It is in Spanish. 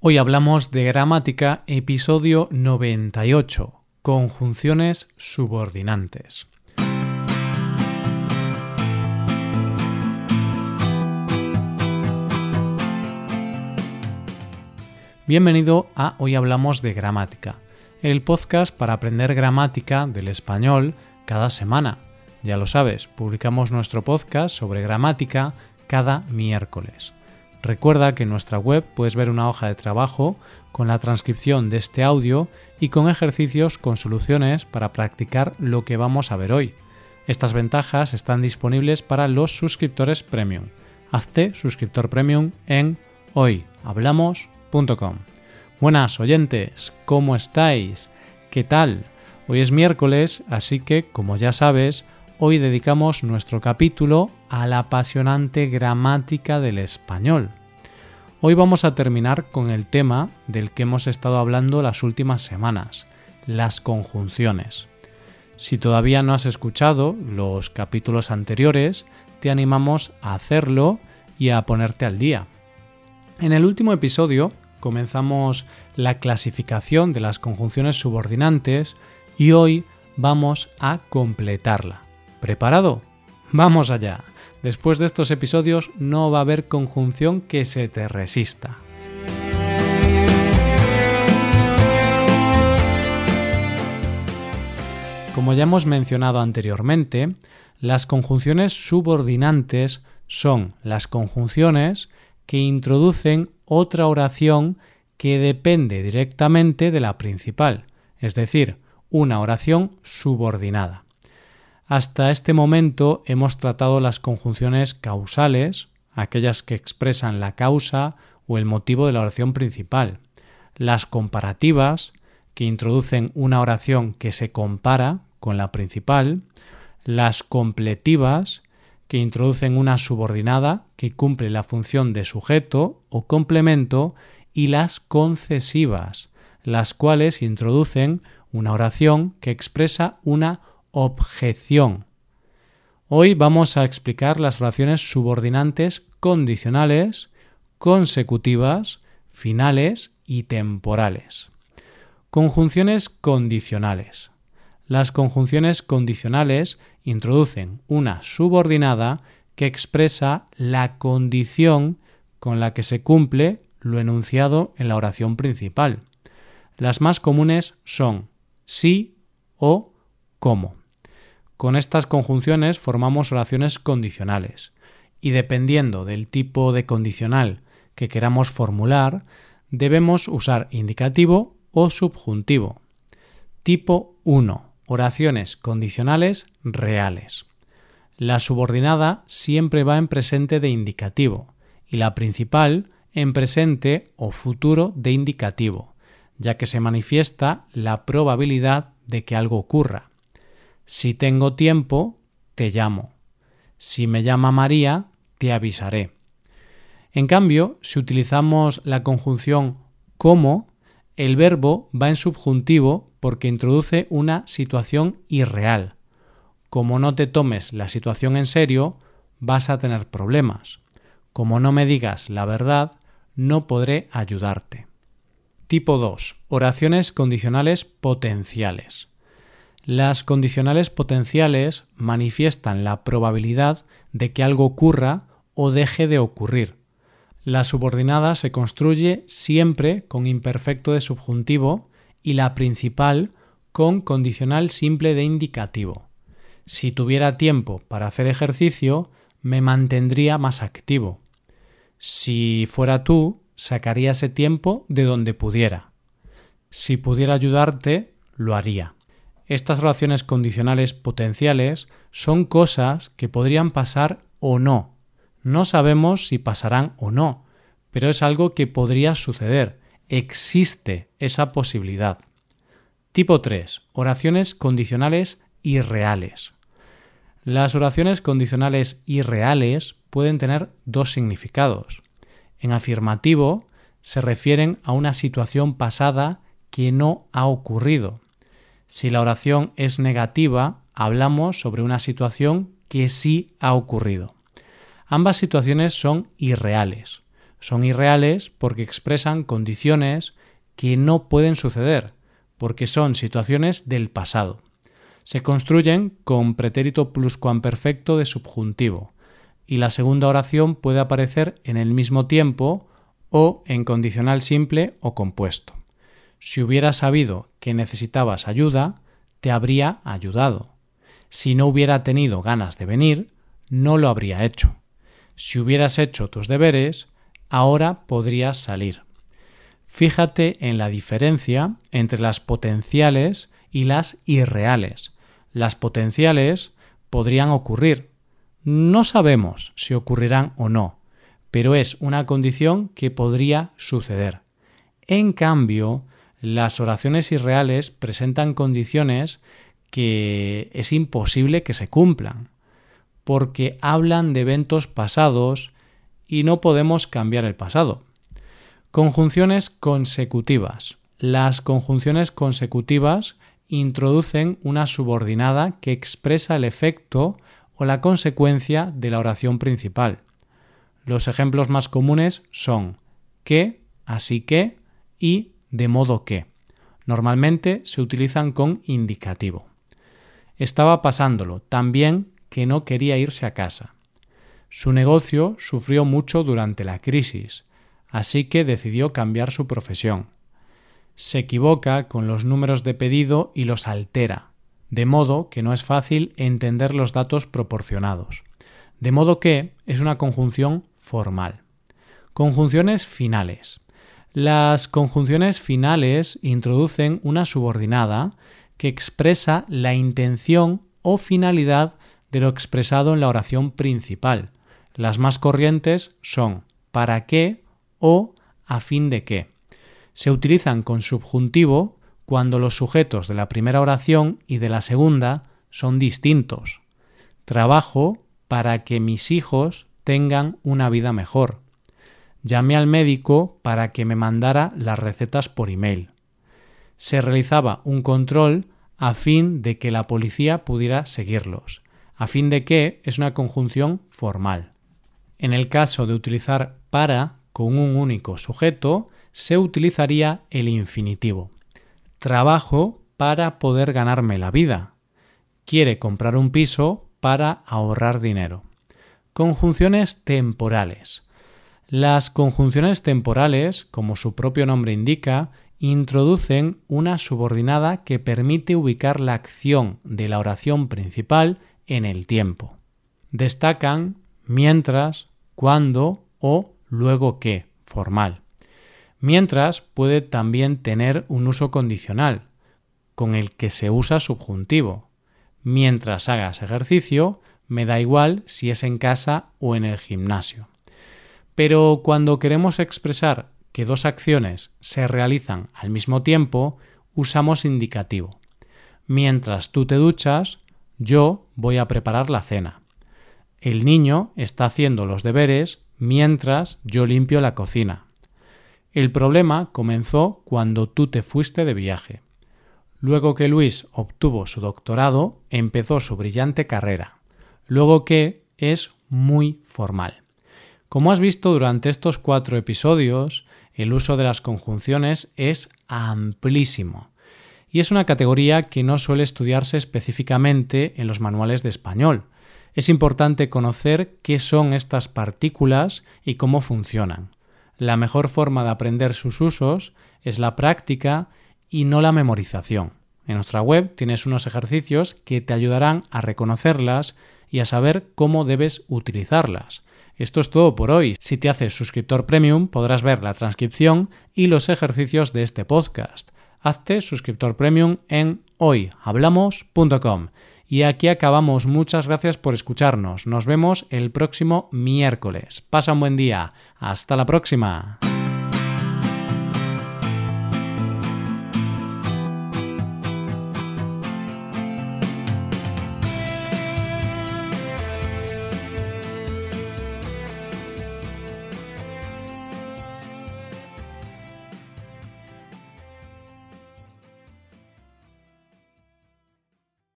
Hoy hablamos de gramática, episodio 98, conjunciones subordinantes. Bienvenido a Hoy Hablamos de Gramática, el podcast para aprender gramática del español cada semana. Ya lo sabes, publicamos nuestro podcast sobre gramática cada miércoles. Recuerda que en nuestra web puedes ver una hoja de trabajo con la transcripción de este audio y con ejercicios con soluciones para practicar lo que vamos a ver hoy. Estas ventajas están disponibles para los suscriptores premium. Hazte suscriptor premium en hoyhablamos.com. Buenas oyentes, ¿cómo estáis? ¿Qué tal? Hoy es miércoles, así que, como ya sabes, hoy dedicamos nuestro capítulo a la apasionante gramática del español. Hoy vamos a terminar con el tema del que hemos estado hablando las últimas semanas, las conjunciones. Si todavía no has escuchado los capítulos anteriores, te animamos a hacerlo y a ponerte al día. En el último episodio comenzamos la clasificación de las conjunciones subordinantes y hoy vamos a completarla. ¿Preparado? Vamos allá. Después de estos episodios no va a haber conjunción que se te resista. Como ya hemos mencionado anteriormente, las conjunciones subordinantes son las conjunciones que introducen otra oración que depende directamente de la principal, es decir, una oración subordinada. Hasta este momento hemos tratado las conjunciones causales, aquellas que expresan la causa o el motivo de la oración principal, las comparativas, que introducen una oración que se compara con la principal, las completivas, que introducen una subordinada que cumple la función de sujeto o complemento, y las concesivas, las cuales introducen una oración que expresa una objeción. Hoy vamos a explicar las oraciones subordinantes condicionales, consecutivas, finales y temporales. Conjunciones condicionales. Las conjunciones condicionales introducen una subordinada que expresa la condición con la que se cumple lo enunciado en la oración principal. Las más comunes son sí o cómo. Con estas conjunciones formamos oraciones condicionales y dependiendo del tipo de condicional que queramos formular, debemos usar indicativo o subjuntivo. Tipo 1. Oraciones condicionales reales. La subordinada siempre va en presente de indicativo y la principal en presente o futuro de indicativo, ya que se manifiesta la probabilidad de que algo ocurra. Si tengo tiempo, te llamo. Si me llama María, te avisaré. En cambio, si utilizamos la conjunción como, el verbo va en subjuntivo porque introduce una situación irreal. Como no te tomes la situación en serio, vas a tener problemas. Como no me digas la verdad, no podré ayudarte. Tipo 2. Oraciones condicionales potenciales. Las condicionales potenciales manifiestan la probabilidad de que algo ocurra o deje de ocurrir. La subordinada se construye siempre con imperfecto de subjuntivo y la principal con condicional simple de indicativo. Si tuviera tiempo para hacer ejercicio, me mantendría más activo. Si fuera tú, sacaría ese tiempo de donde pudiera. Si pudiera ayudarte, lo haría. Estas relaciones condicionales potenciales son cosas que podrían pasar o no. No sabemos si pasarán o no, pero es algo que podría suceder. Existe esa posibilidad. Tipo 3. Oraciones condicionales irreales. Las oraciones condicionales irreales pueden tener dos significados. En afirmativo se refieren a una situación pasada que no ha ocurrido si la oración es negativa, hablamos sobre una situación que sí ha ocurrido. Ambas situaciones son irreales. Son irreales porque expresan condiciones que no pueden suceder, porque son situaciones del pasado. Se construyen con pretérito pluscuamperfecto de subjuntivo, y la segunda oración puede aparecer en el mismo tiempo o en condicional simple o compuesto. Si hubiera sabido que necesitabas ayuda, te habría ayudado. Si no hubiera tenido ganas de venir, no lo habría hecho. Si hubieras hecho tus deberes, ahora podrías salir. Fíjate en la diferencia entre las potenciales y las irreales. Las potenciales podrían ocurrir. No sabemos si ocurrirán o no, pero es una condición que podría suceder. En cambio, las oraciones irreales presentan condiciones que es imposible que se cumplan, porque hablan de eventos pasados y no podemos cambiar el pasado. Conjunciones consecutivas. Las conjunciones consecutivas introducen una subordinada que expresa el efecto o la consecuencia de la oración principal. Los ejemplos más comunes son que, así que y de modo que. Normalmente se utilizan con indicativo. Estaba pasándolo también que no quería irse a casa. Su negocio sufrió mucho durante la crisis, así que decidió cambiar su profesión. Se equivoca con los números de pedido y los altera, de modo que no es fácil entender los datos proporcionados. De modo que es una conjunción formal. Conjunciones finales. Las conjunciones finales introducen una subordinada que expresa la intención o finalidad de lo expresado en la oración principal. Las más corrientes son para qué o a fin de qué. Se utilizan con subjuntivo cuando los sujetos de la primera oración y de la segunda son distintos. Trabajo para que mis hijos tengan una vida mejor. Llamé al médico para que me mandara las recetas por email. Se realizaba un control a fin de que la policía pudiera seguirlos. A fin de que es una conjunción formal. En el caso de utilizar para con un único sujeto, se utilizaría el infinitivo. Trabajo para poder ganarme la vida. Quiere comprar un piso para ahorrar dinero. Conjunciones temporales. Las conjunciones temporales, como su propio nombre indica, introducen una subordinada que permite ubicar la acción de la oración principal en el tiempo. Destacan mientras, cuando o luego que, formal. Mientras puede también tener un uso condicional, con el que se usa subjuntivo. Mientras hagas ejercicio, me da igual si es en casa o en el gimnasio. Pero cuando queremos expresar que dos acciones se realizan al mismo tiempo, usamos indicativo. Mientras tú te duchas, yo voy a preparar la cena. El niño está haciendo los deberes mientras yo limpio la cocina. El problema comenzó cuando tú te fuiste de viaje. Luego que Luis obtuvo su doctorado, empezó su brillante carrera. Luego que es muy formal. Como has visto durante estos cuatro episodios, el uso de las conjunciones es amplísimo y es una categoría que no suele estudiarse específicamente en los manuales de español. Es importante conocer qué son estas partículas y cómo funcionan. La mejor forma de aprender sus usos es la práctica y no la memorización. En nuestra web tienes unos ejercicios que te ayudarán a reconocerlas y a saber cómo debes utilizarlas. Esto es todo por hoy. Si te haces suscriptor premium podrás ver la transcripción y los ejercicios de este podcast. Hazte suscriptor premium en hoyhablamos.com. Y aquí acabamos. Muchas gracias por escucharnos. Nos vemos el próximo miércoles. Pasa un buen día. Hasta la próxima.